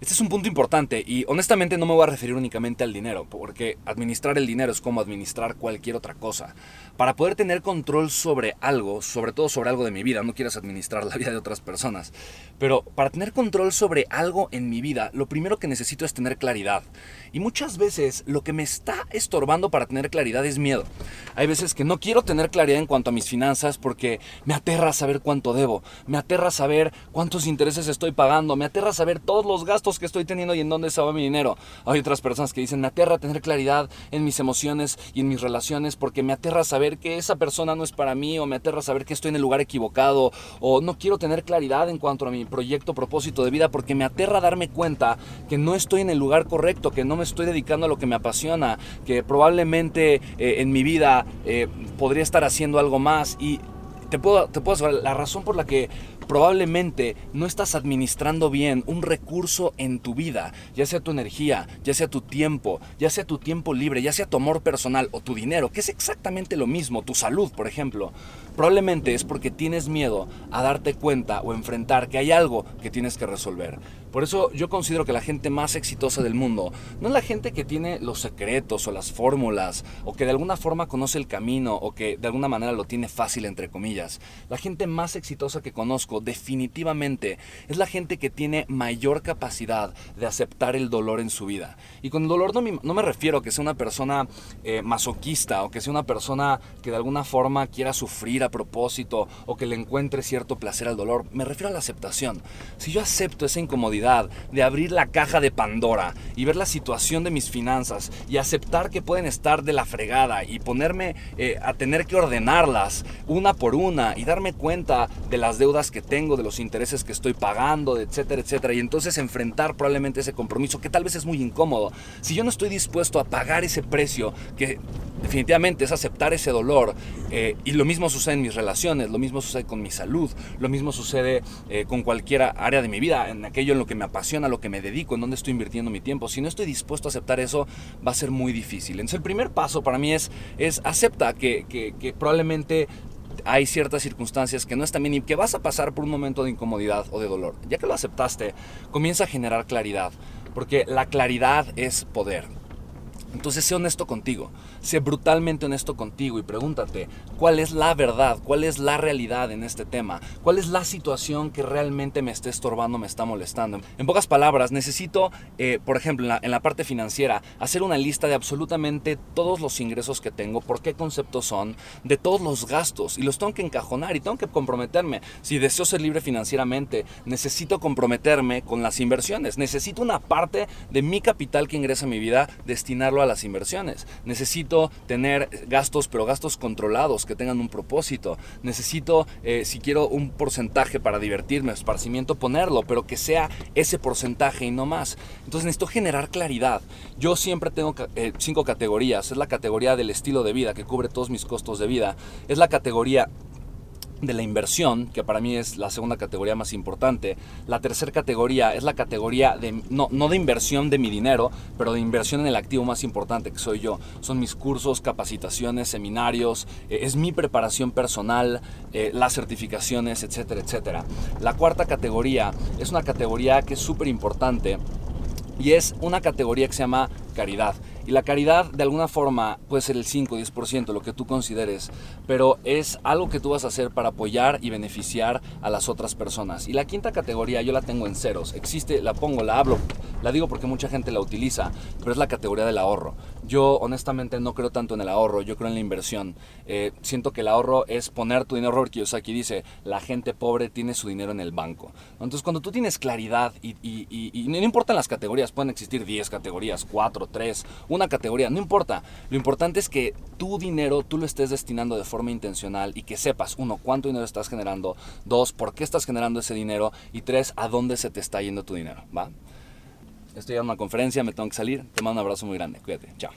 Este es un punto importante y honestamente no me voy a referir únicamente al dinero, porque administrar el dinero es como administrar cualquier otra cosa. Para poder tener control sobre algo, sobre todo sobre algo de mi vida, no quieras administrar la vida de otras personas, pero para tener control sobre algo en mi vida, lo primero que necesito es tener claridad. Y muchas veces lo que me está estorbando para tener claridad es miedo. Hay veces que no quiero tener claridad en cuanto a mis finanzas porque me aterra saber cuánto debo, me aterra saber cuántos intereses estoy pagando, me aterra saber todos los gastos que estoy teniendo y en dónde se va mi dinero. Hay otras personas que dicen, me aterra tener claridad en mis emociones y en mis relaciones porque me aterra saber que esa persona no es para mí o me aterra saber que estoy en el lugar equivocado o no quiero tener claridad en cuanto a mi proyecto, propósito de vida porque me aterra darme cuenta que no estoy en el lugar correcto, que no me estoy dedicando a lo que me apasiona, que probablemente eh, en mi vida eh, podría estar haciendo algo más y te puedo, te puedo la razón por la que probablemente no estás administrando bien un recurso en tu vida, ya sea tu energía, ya sea tu tiempo, ya sea tu tiempo libre, ya sea tu amor personal o tu dinero, que es exactamente lo mismo, tu salud, por ejemplo. Probablemente es porque tienes miedo a darte cuenta o enfrentar que hay algo que tienes que resolver. Por eso yo considero que la gente más exitosa del mundo no es la gente que tiene los secretos o las fórmulas o que de alguna forma conoce el camino o que de alguna manera lo tiene fácil entre comillas. La gente más exitosa que conozco definitivamente es la gente que tiene mayor capacidad de aceptar el dolor en su vida. Y con dolor no me, refiero a que sea una persona eh, masoquista o que sea una persona que de alguna forma quiera sufrir propósito o que le encuentre cierto placer al dolor. Me refiero a la aceptación. Si yo acepto esa incomodidad, de abrir la caja de Pandora y ver la situación de mis finanzas y aceptar que pueden estar de la fregada y ponerme eh, a tener que ordenarlas una por una y darme cuenta de las deudas que tengo, de los intereses que estoy pagando, etcétera, etcétera. Y entonces enfrentar probablemente ese compromiso que tal vez es muy incómodo. Si yo no estoy dispuesto a pagar ese precio, que definitivamente es aceptar ese dolor, eh, y lo mismo sucede en mis relaciones, lo mismo sucede con mi salud, lo mismo sucede eh, con cualquier área de mi vida, en aquello en lo que me apasiona, lo que me dedico, en dónde estoy invirtiendo mi tiempo. Si no estoy dispuesto a aceptar eso, va a ser muy difícil. Entonces el primer paso para mí es, es acepta que probablemente hay ciertas circunstancias que no están bien y que vas a pasar por un momento de incomodidad o de dolor. Ya que lo aceptaste, comienza a generar claridad, porque la claridad es poder. Entonces sé honesto contigo, sé brutalmente honesto contigo y pregúntate cuál es la verdad, cuál es la realidad en este tema, cuál es la situación que realmente me está estorbando, me está molestando. En pocas palabras, necesito, eh, por ejemplo, en la, parte financiera, hacer una lista de absolutamente todos los ingresos que tengo, por qué conceptos son, de todos los gastos y los tengo que encajonar y tengo que comprometerme. Si deseo ser libre financieramente, necesito comprometerme con las inversiones, necesito una parte de mi capital que ingresa a mi vida destinarlo a las inversiones. Necesito tener gastos, pero gastos controlados, que tengan un propósito. Necesito, eh, si quiero un porcentaje para divertirme, esparcimiento, ponerlo, pero que sea ese porcentaje y no más. Entonces necesito generar claridad. Yo siempre tengo eh, cinco categorías. Es la categoría del estilo de vida, que cubre todos mis costos de vida. Es la categoría de la inversión, que para mí es la segunda categoría más importante. La tercera categoría es la categoría de, no, no de inversión de mi dinero, pero de inversión en el activo más importante que soy yo. Son mis cursos, capacitaciones, seminarios, eh, es mi preparación personal, eh, las certificaciones, etcétera, etcétera. La cuarta categoría es una categoría que es súper importante y es una categoría que se llama caridad. Y la caridad de alguna forma puede ser el 5 o 10%, lo que tú consideres, pero es algo que tú vas a hacer para apoyar y beneficiar a las otras personas. Y la quinta categoría yo la tengo en ceros. Existe, la pongo, la hablo, la digo porque mucha gente la utiliza, pero es la categoría del ahorro. Yo honestamente no creo tanto en el ahorro, yo creo en la inversión. Eh, siento que el ahorro es poner tu dinero, Robert aquí dice, la gente pobre tiene su dinero en el banco. Entonces cuando tú tienes claridad y, y no importan las categorías, pueden existir 10 categorías, 4, 3, una categoría, no importa. Lo importante es que tu dinero tú lo estés destinando de forma intencional y que sepas, uno, cuánto dinero estás generando, dos, por qué estás generando ese dinero y tres, a dónde se te está yendo tu dinero, ¿va? Estoy en una conferencia, me tengo que salir. Te mando un abrazo muy grande. Cuídate. Chao.